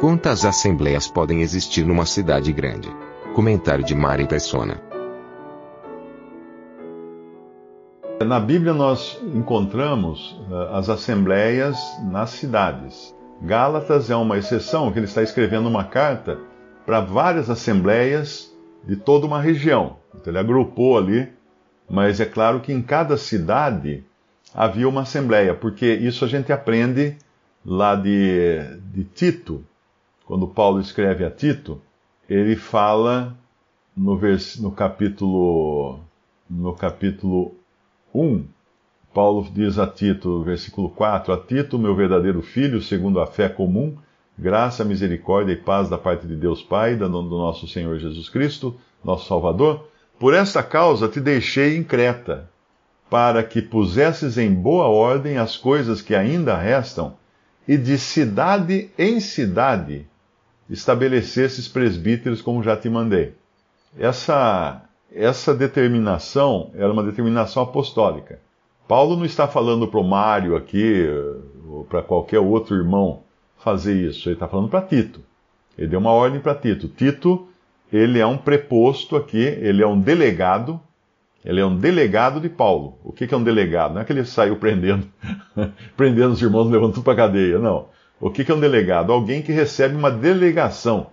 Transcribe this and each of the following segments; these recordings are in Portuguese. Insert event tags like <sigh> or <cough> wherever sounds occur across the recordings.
Quantas assembleias podem existir numa cidade grande? Comentário de Mari Persona. Na Bíblia nós encontramos uh, as assembleias nas cidades. Gálatas é uma exceção, que ele está escrevendo uma carta para várias assembleias de toda uma região. Então ele agrupou ali, mas é claro que em cada cidade havia uma assembleia, porque isso a gente aprende lá de, de Tito, quando Paulo escreve a Tito, ele fala no, vers, no capítulo no capítulo 1, Paulo diz a Tito, versículo 4, a Tito, meu verdadeiro filho, segundo a fé comum, graça, misericórdia e paz da parte de Deus Pai, do nosso Senhor Jesus Cristo, nosso Salvador, por esta causa te deixei em Creta, para que pusesses em boa ordem as coisas que ainda restam, e de cidade em cidade estabelecesses presbíteros como já te mandei. Essa, essa determinação era uma determinação apostólica. Paulo não está falando para o Mário aqui, ou para qualquer outro irmão fazer isso. Ele está falando para Tito. Ele deu uma ordem para Tito. Tito, ele é um preposto aqui, ele é um delegado. Ele é um delegado de Paulo. O que, que é um delegado? Não é que ele saiu <laughs> prendendo, prendendo os irmãos, levando tudo para a cadeia. Não. O que, é um delegado? Alguém que recebe uma delegação.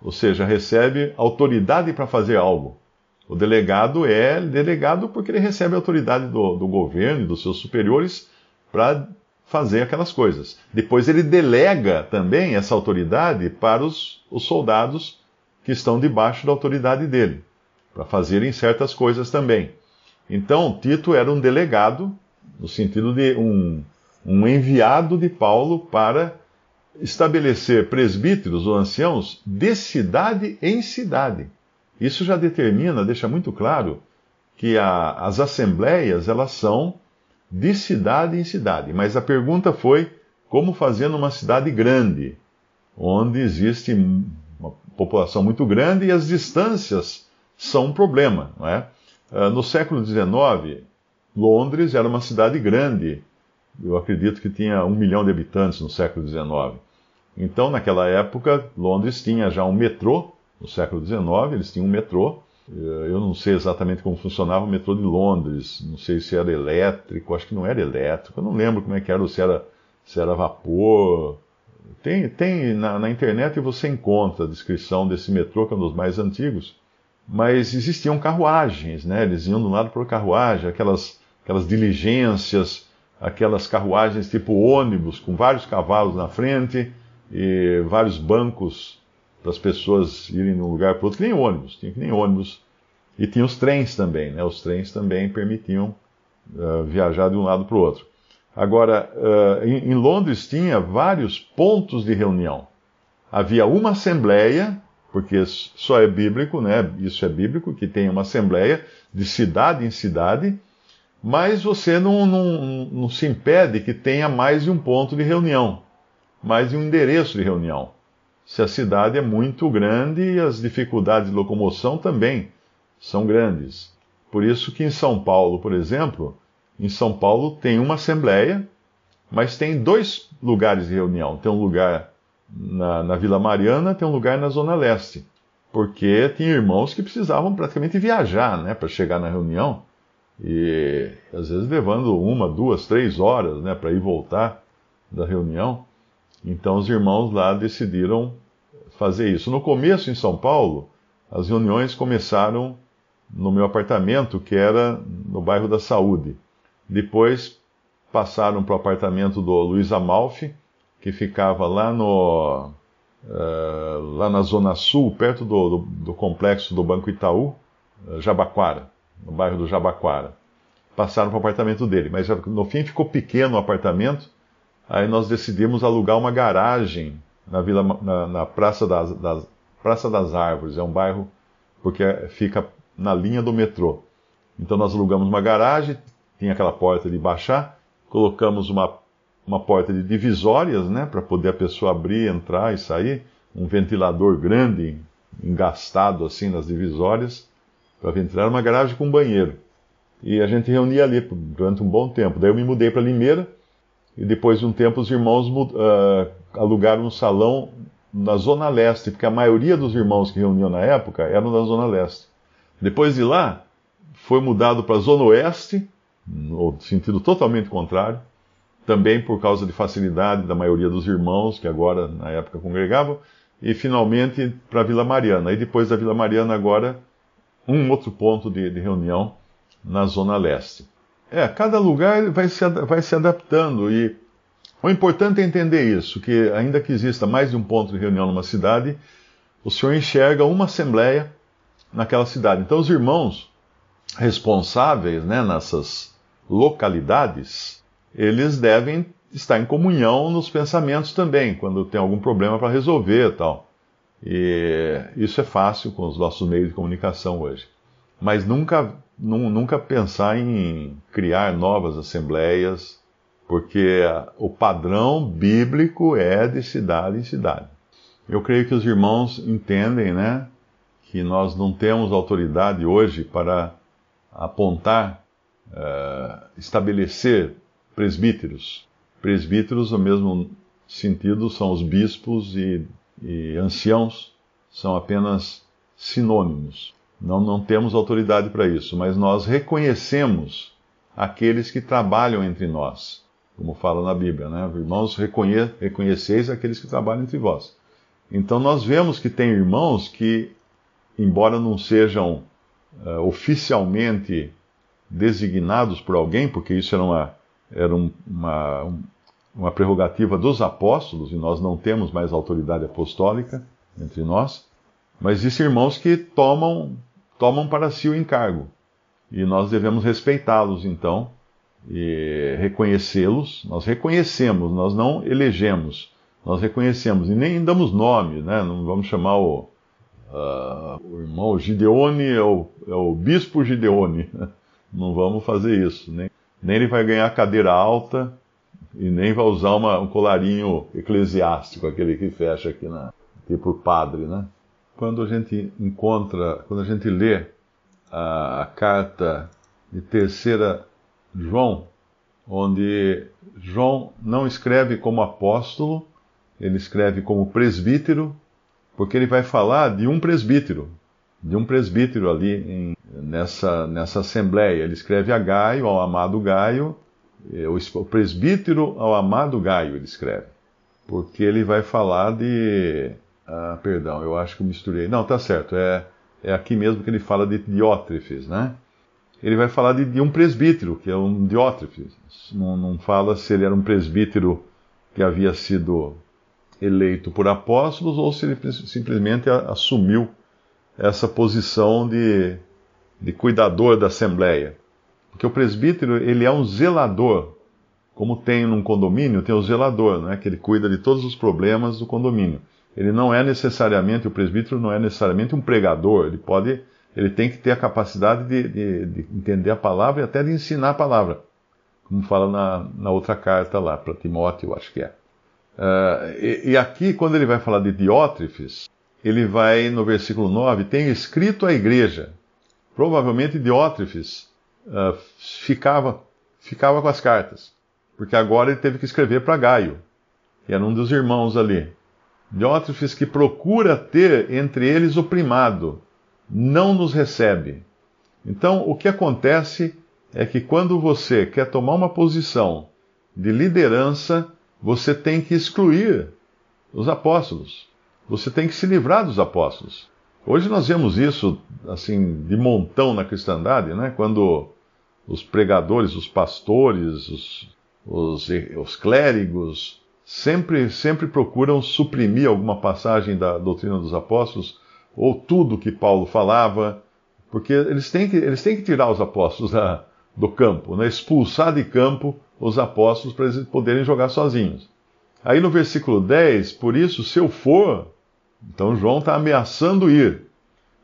Ou seja, recebe autoridade para fazer algo. O delegado é delegado porque ele recebe a autoridade do, do governo e dos seus superiores para fazer aquelas coisas. Depois ele delega também essa autoridade para os, os soldados que estão debaixo da autoridade dele, para fazerem certas coisas também. Então, Tito era um delegado, no sentido de um, um enviado de Paulo para estabelecer presbíteros ou anciãos de cidade em cidade. Isso já determina, deixa muito claro, que a, as assembleias elas são de cidade em cidade. Mas a pergunta foi como fazer numa cidade grande, onde existe uma população muito grande e as distâncias são um problema. Não é? Ah, no século XIX, Londres era uma cidade grande. Eu acredito que tinha um milhão de habitantes no século XIX. Então, naquela época, Londres tinha já um metrô. No século XIX, eles tinham um metrô eh, eu não sei exatamente como funcionava o metrô de Londres, não sei se era elétrico, acho que não era elétrico, eu não lembro como é que era, se era, se era vapor. Tem, tem na, na internet você encontra a descrição desse metrô, que é um dos mais antigos, mas existiam carruagens, né? eles iam de um lado para carruagem, aquelas, aquelas diligências, aquelas carruagens tipo ônibus, com vários cavalos na frente e vários bancos para as pessoas irem de um lugar para outro, nem ônibus, tinha que nem ônibus. E tinha os trens também, né? Os trens também permitiam uh, viajar de um lado para o outro. Agora, uh, em, em, Londres tinha vários pontos de reunião. Havia uma assembleia, porque só é bíblico, né? Isso é bíblico, que tem uma assembleia de cidade em cidade, mas você não, não, não se impede que tenha mais de um ponto de reunião, mais de um endereço de reunião se a cidade é muito grande e as dificuldades de locomoção também são grandes. Por isso que em São Paulo, por exemplo, em São Paulo tem uma assembleia, mas tem dois lugares de reunião. Tem um lugar na, na Vila Mariana, tem um lugar na Zona Leste. Porque tinha irmãos que precisavam praticamente viajar né, para chegar na reunião. E às vezes levando uma, duas, três horas né, para ir voltar da reunião. Então os irmãos lá decidiram fazer isso. No começo, em São Paulo, as reuniões começaram no meu apartamento, que era no bairro da Saúde. Depois passaram para o apartamento do Luiz Amalfi, que ficava lá no uh, lá na zona sul, perto do, do, do complexo do Banco Itaú, uh, Jabaquara, no bairro do Jabaquara. passaram para o apartamento dele. Mas no fim ficou pequeno o apartamento, aí nós decidimos alugar uma garagem na, Vila, na, na Praça, das, das, Praça das Árvores, é um bairro porque fica na linha do metrô. Então nós alugamos uma garagem, tinha aquela porta de baixar, colocamos uma, uma porta de divisórias, né, para poder a pessoa abrir, entrar e sair, um ventilador grande, engastado assim nas divisórias, para ventilar uma garagem com banheiro. E a gente reunia ali durante um bom tempo. Daí eu me mudei para Limeira, e depois de um tempo os irmãos uh, alugaram um salão na Zona Leste, porque a maioria dos irmãos que reuniam na época eram da Zona Leste. Depois de lá, foi mudado para a Zona Oeste, no sentido totalmente contrário, também por causa de facilidade da maioria dos irmãos que agora, na época, congregavam, e finalmente para Vila Mariana. E depois da Vila Mariana, agora, um outro ponto de, de reunião na Zona Leste. É, cada lugar vai se, vai se adaptando e o importante é entender isso, que ainda que exista mais de um ponto de reunião numa cidade, o Senhor enxerga uma assembleia naquela cidade. Então os irmãos responsáveis né, nessas localidades, eles devem estar em comunhão nos pensamentos também, quando tem algum problema para resolver tal. E isso é fácil com os nossos meios de comunicação hoje. Mas nunca, nunca pensar em criar novas assembleias, porque o padrão bíblico é de cidade em cidade. Eu creio que os irmãos entendem, né, que nós não temos autoridade hoje para apontar, uh, estabelecer presbíteros. Presbíteros, no mesmo sentido, são os bispos e, e anciãos, são apenas sinônimos. Não, não temos autoridade para isso, mas nós reconhecemos aqueles que trabalham entre nós, como fala na Bíblia, né? Irmãos, reconhe reconheceis aqueles que trabalham entre vós. Então nós vemos que tem irmãos que, embora não sejam uh, oficialmente designados por alguém, porque isso era uma, era um, uma, uma prerrogativa dos apóstolos, e nós não temos mais autoridade apostólica entre nós, mas existem irmãos que tomam tomam para si o encargo. E nós devemos respeitá-los, então, e reconhecê-los. Nós reconhecemos, nós não elegemos, nós reconhecemos. E nem damos nome, né? Não vamos chamar o, uh, o irmão Gideone, é o, é o bispo Gideone. <laughs> Não vamos fazer isso. Nem, nem ele vai ganhar cadeira alta e nem vai usar uma, um colarinho eclesiástico, aquele que fecha aqui na, tipo padre, né? quando a gente encontra, quando a gente lê a, a carta de terceira João, onde João não escreve como apóstolo, ele escreve como presbítero, porque ele vai falar de um presbítero, de um presbítero ali em, nessa, nessa assembleia. Ele escreve a Gaio, ao amado Gaio, o presbítero ao amado Gaio, ele escreve, porque ele vai falar de ah, perdão, eu acho que eu misturei. Não, tá certo. É, é aqui mesmo que ele fala de Diótrefes, né? Ele vai falar de, de um presbítero, que é um Diótrefes. Não, não fala se ele era um presbítero que havia sido eleito por apóstolos ou se ele simplesmente assumiu essa posição de, de cuidador da assembleia. Porque o presbítero, ele é um zelador. Como tem num condomínio, tem o zelador, né, que ele cuida de todos os problemas do condomínio ele não é necessariamente, o presbítero não é necessariamente um pregador, ele pode, ele tem que ter a capacidade de, de, de entender a palavra e até de ensinar a palavra, como fala na, na outra carta lá, para Timóteo, acho que é. Uh, e, e, aqui, quando ele vai falar de Diótrefes, ele vai, no versículo 9, tem escrito à igreja. Provavelmente Diótrefes uh, ficava, ficava com as cartas, porque agora ele teve que escrever para Gaio, que era um dos irmãos ali. Diótrefes que procura ter entre eles o primado, não nos recebe. Então, o que acontece é que quando você quer tomar uma posição de liderança, você tem que excluir os apóstolos. Você tem que se livrar dos apóstolos. Hoje nós vemos isso assim de montão na cristandade, né? Quando os pregadores, os pastores, os, os, os clérigos, sempre, sempre procuram suprimir alguma passagem da doutrina dos apóstolos, ou tudo que Paulo falava, porque eles têm que, eles têm que tirar os apóstolos da, do campo, né? expulsar de campo os apóstolos para eles poderem jogar sozinhos. Aí no versículo 10, por isso, se eu for, então João está ameaçando ir.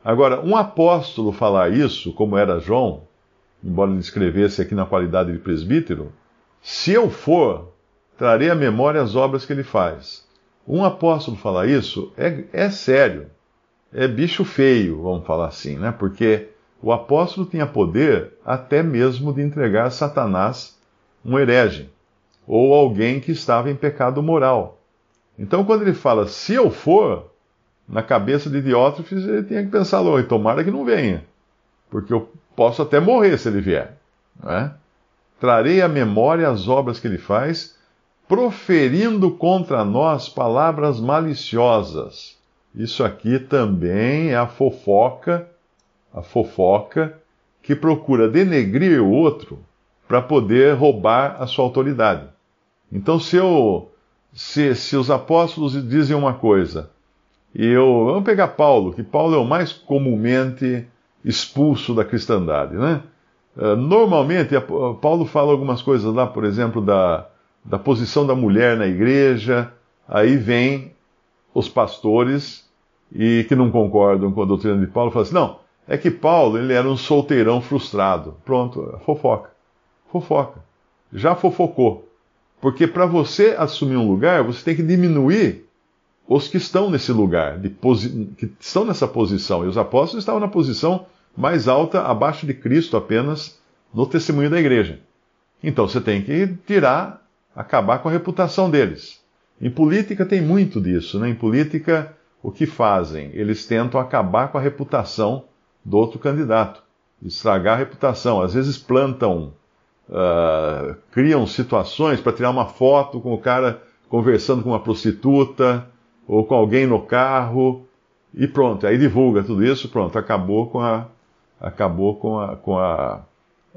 Agora, um apóstolo falar isso, como era João, embora ele escrevesse aqui na qualidade de presbítero, se eu for, trarei à memória as obras que ele faz. Um apóstolo falar isso é, é sério, é bicho feio, vamos falar assim, né? Porque o apóstolo tinha poder até mesmo de entregar a Satanás um herege ou alguém que estava em pecado moral. Então, quando ele fala, se eu for, na cabeça de Diótrefes, ele tinha que pensar tomara que não venha, porque eu posso até morrer se ele vier. É? Trarei à memória as obras que ele faz, proferindo contra nós palavras maliciosas. Isso aqui também é a fofoca, a fofoca que procura denegrir o outro para poder roubar a sua autoridade. Então, se eu, se, se os apóstolos dizem uma coisa, e eu, vamos pegar Paulo, que Paulo é o mais comumente expulso da cristandade, né? Eh, normalmente, Paulo fala algumas coisas lá, por exemplo, da, da posição da mulher na igreja, aí vem os pastores e que não concordam com a doutrina de Paulo, falam assim, não, é que Paulo ele era um solteirão frustrado. Pronto, fofoca. Fofoca. Já fofocou. Porque para você assumir um lugar, você tem que diminuir os que estão nesse lugar, que estão nessa posição. E os apóstolos estavam na posição mais alta, abaixo de Cristo apenas, no testemunho da igreja. Então você tem que tirar, acabar com a reputação deles. Em política tem muito disso, né? Em política, o que fazem? Eles tentam acabar com a reputação do outro candidato, estragar a reputação. Às vezes plantam, uh, criam situações para tirar uma foto com o cara conversando com uma prostituta ou com alguém no carro e pronto. Aí divulga tudo isso, pronto, acabou com a, acabou com a, com a,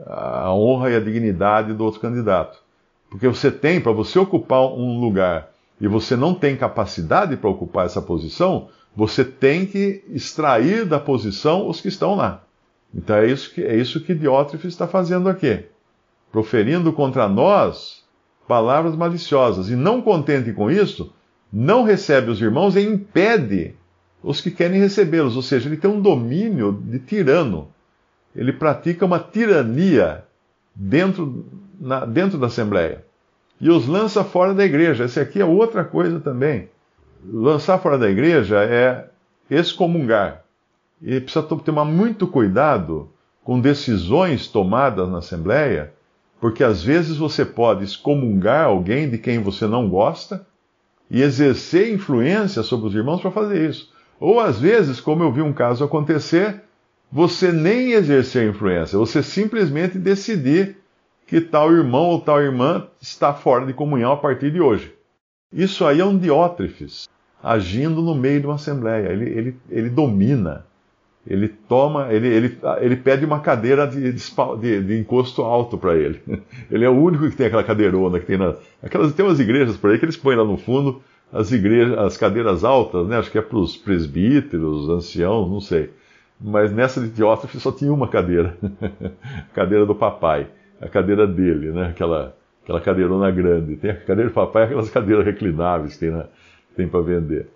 a honra e a dignidade do outro candidato. Porque você tem, para você ocupar um lugar e você não tem capacidade para ocupar essa posição, você tem que extrair da posição os que estão lá. Então é isso que, é isso que Diótrefes está fazendo aqui. Proferindo contra nós palavras maliciosas. E não contente com isso, não recebe os irmãos e impede os que querem recebê-los. Ou seja, ele tem um domínio de tirano. Ele pratica uma tirania dentro, na, dentro da Assembleia. E os lança fora da igreja. Essa aqui é outra coisa também lançar fora da igreja é excomungar. E precisa tomar muito cuidado com decisões tomadas na Assembleia, porque às vezes você pode excomungar alguém de quem você não gosta e exercer influência sobre os irmãos para fazer isso. Ou às vezes, como eu vi um caso acontecer, você nem exercer influência, você simplesmente decidir que tal irmão ou tal irmã está fora de comunhão a partir de hoje. Isso aí é um diótrefes agindo no meio de uma assembleia. Ele, ele, ele domina. Ele toma, ele, ele, ele pede uma cadeira de, de, de encosto alto para ele. <laughs> Ele é o único que tem aquela cadeirona que tem na. Aquelas, tem umas igrejas por aí que eles põem lá no fundo as igrejas, as cadeiras altas, né? Acho que é para os presbíteros, anciãos, não sei. Mas nessa de só tinha uma cadeira. <laughs> a cadeira do papai. A cadeira dele, né? Aquela, aquela cadeirona grande. Tem a cadeira do papai aquelas cadeiras reclináveis que tem na, tem para vender.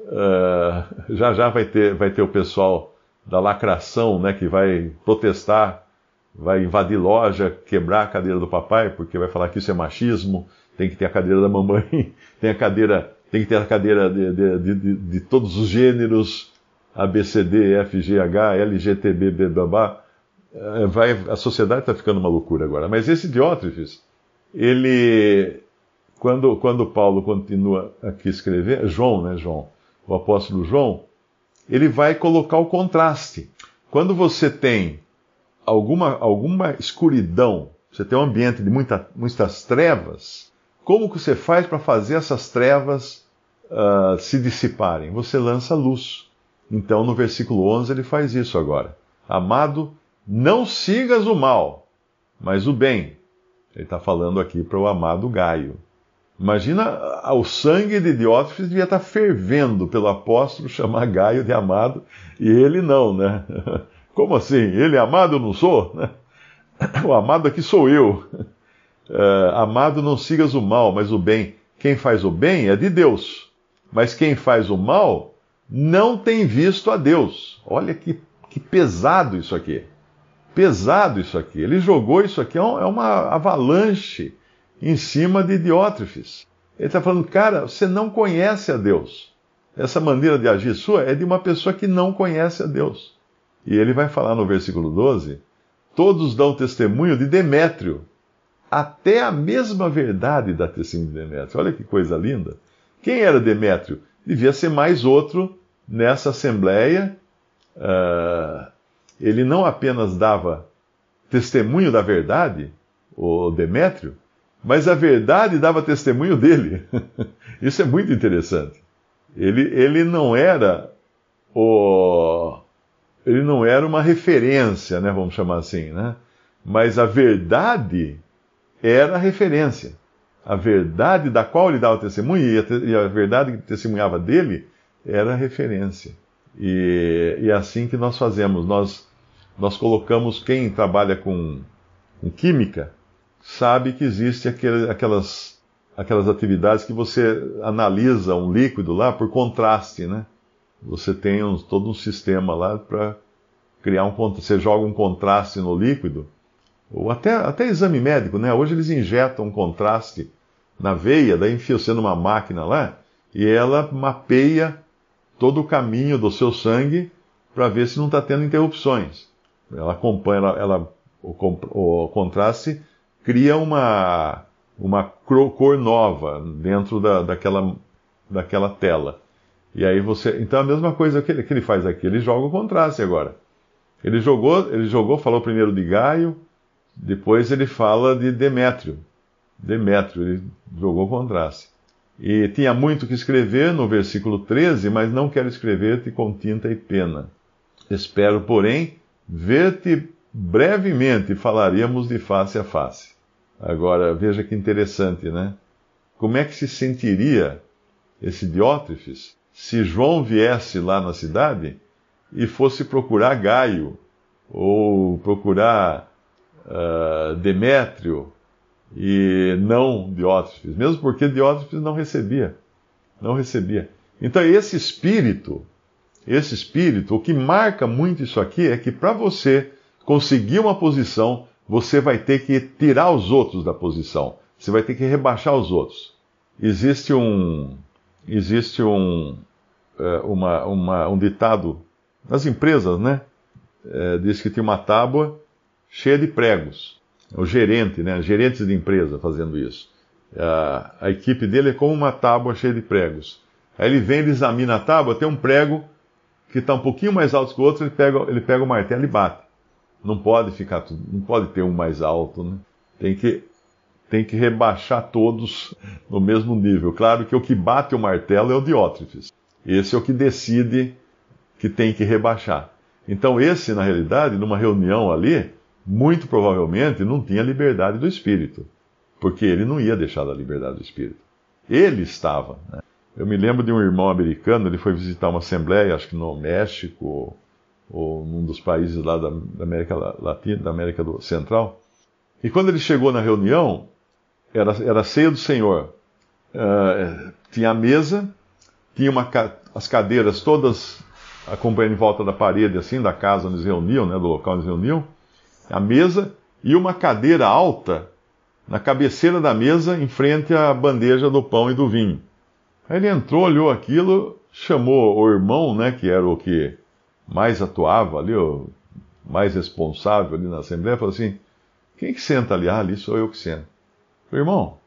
Uh, já já vai ter, vai ter o pessoal da lacração, né, que vai protestar, vai invadir loja, quebrar a cadeira do papai, porque vai falar que isso é machismo, tem que ter a cadeira da mamãe, <laughs> tem a cadeira, tem que ter a cadeira de, de, de, de todos os gêneros, A, B, C, D, F, G, H, L, G, T, B, B, babá. Uh, vai, a sociedade está ficando uma loucura agora. Mas esse Diótrefes, ele quando, quando Paulo continua aqui escrever, João, né, João? O apóstolo João, ele vai colocar o contraste. Quando você tem alguma, alguma escuridão, você tem um ambiente de muita, muitas trevas, como que você faz para fazer essas trevas uh, se dissiparem? Você lança luz. Então, no versículo 11, ele faz isso agora. Amado, não sigas o mal, mas o bem. Ele está falando aqui para o amado Gaio. Imagina o sangue de Diótrefes devia estar fervendo pelo apóstolo chamar Gaio de amado e ele não, né? <laughs> Como assim? Ele é amado, eu não sou? <laughs> o amado aqui sou eu. Uh, <laughs> amado, não sigas o mal, mas o bem. Quem faz o bem é de Deus, mas quem faz o mal não tem visto a Deus. Olha que, que pesado isso aqui. Pesado isso aqui. Ele jogou isso aqui, é, é uma avalanche em cima de Diótrefes. Ele está falando, cara, você não conhece a Deus. Essa maneira de agir sua é de uma pessoa que não conhece a Deus. E ele vai falar no versículo 12: todos dão testemunho de Demétrio, até a mesma verdade dá testemunho de Demétrio. Olha que coisa linda. Quem era Demétrio? Devia ser mais outro nessa assembleia. Uh, ele não apenas dava testemunho da verdade, o Demétrio, mas a verdade dava testemunho dele. <laughs> Isso é muito interessante. Ele, ele não era o ele não era uma referência, né, vamos chamar assim, né? Mas a verdade era a referência. A verdade da qual ele dava testemunho e a, verdade que testemunhava dele era referência. E, e é assim que nós fazemos. Nós, nós colocamos quem trabalha com, com química sabe que existe aquele, aquelas, aquelas atividades que você analisa um líquido lá por contraste, né? Você tem um, todo um sistema lá para criar um você joga um contraste no líquido, ou até, até exame médico, né? Hoje eles injetam um contraste na veia, daí enfia você numa máquina lá, e ela mapeia todo o caminho do seu sangue para ver se não está tendo interrupções. Ela acompanha, ela, ela o, o contraste cria uma, uma cor nova dentro da, daquela, daquela tela. E aí você. Então a mesma coisa que ele, que ele faz aqui, ele joga o contraste agora. Ele jogou, ele jogou, falou primeiro de Gaio, depois ele fala de Demétrio. Demétrio, ele jogou contraste. E tinha muito que escrever no versículo 13, mas não quero escrever-te com tinta e pena. Espero, porém, ver-te brevemente falaríamos de face a face. Agora, veja que interessante, né? Como é que se sentiria esse Diótrefes se João viesse lá na cidade e fosse procurar Gaio, ou procurar uh, Demétrio, e não Diótrefes, mesmo porque Diótrefes não recebia. Não recebia. Então, esse espírito, esse espírito, o que marca muito isso aqui é que para você conseguir uma posição, você vai ter que tirar os outros da posição. Você vai ter que rebaixar os outros. Existe um, existe um, é, uma, uma, um ditado nas empresas, né? É, diz que tinha uma tábua cheia de pregos. O gerente, né? Gerentes de empresa fazendo isso. A, a equipe dele é como uma tábua cheia de pregos. Aí ele vem, ele examina a tábua, tem um prego que está um pouquinho mais alto que o outro, ele pega, ele pega o martelo e bate. Não pode ficar, não pode ter um mais alto, né? Tem que, tem que rebaixar todos no mesmo nível. Claro que o que bate o martelo é o Diótrefes. Esse é o que decide que tem que rebaixar. Então, esse, na realidade, numa reunião ali, muito provavelmente não tinha liberdade do espírito, porque ele não ia deixar da liberdade do espírito. Ele estava. Né? Eu me lembro de um irmão americano, ele foi visitar uma assembleia, acho que no México, ou num dos países lá da, América Latina, da América Central. E quando ele chegou na reunião, era, era a ceia do Senhor. Uh, tinha a mesa, tinha uma, as cadeiras todas acompanhando em volta da parede, assim, da casa onde eles reuniam, né, do local onde eles reuniam, a mesa e uma cadeira alta na cabeceira da mesa, em frente à bandeja do pão e do vinho. Aí ele entrou, olhou aquilo, chamou o irmão, né, que era o que mais atuava ali, o mais responsável ali na Assembleia, falou assim: quem que senta ali? Ah, ali sou eu que sento. Falei, irmão,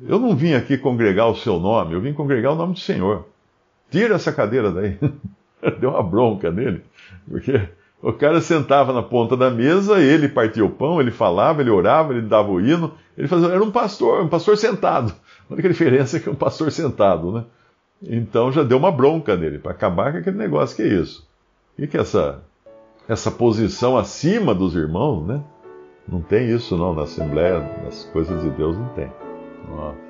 eu não vim aqui congregar o seu nome, eu vim congregar o nome do Senhor. Tira essa cadeira daí. <laughs> Deu uma bronca nele, porque o cara sentava na ponta da mesa, ele partia o pão, ele falava, ele orava, ele dava o hino, ele fazia, era um pastor, um pastor sentado. A única diferença é que é um pastor sentado, né? Então já deu uma bronca nele, para acabar com aquele negócio que é isso. O que é essa, essa posição acima dos irmãos, né? Não tem isso não, na Assembleia, nas coisas de Deus não tem. Nossa.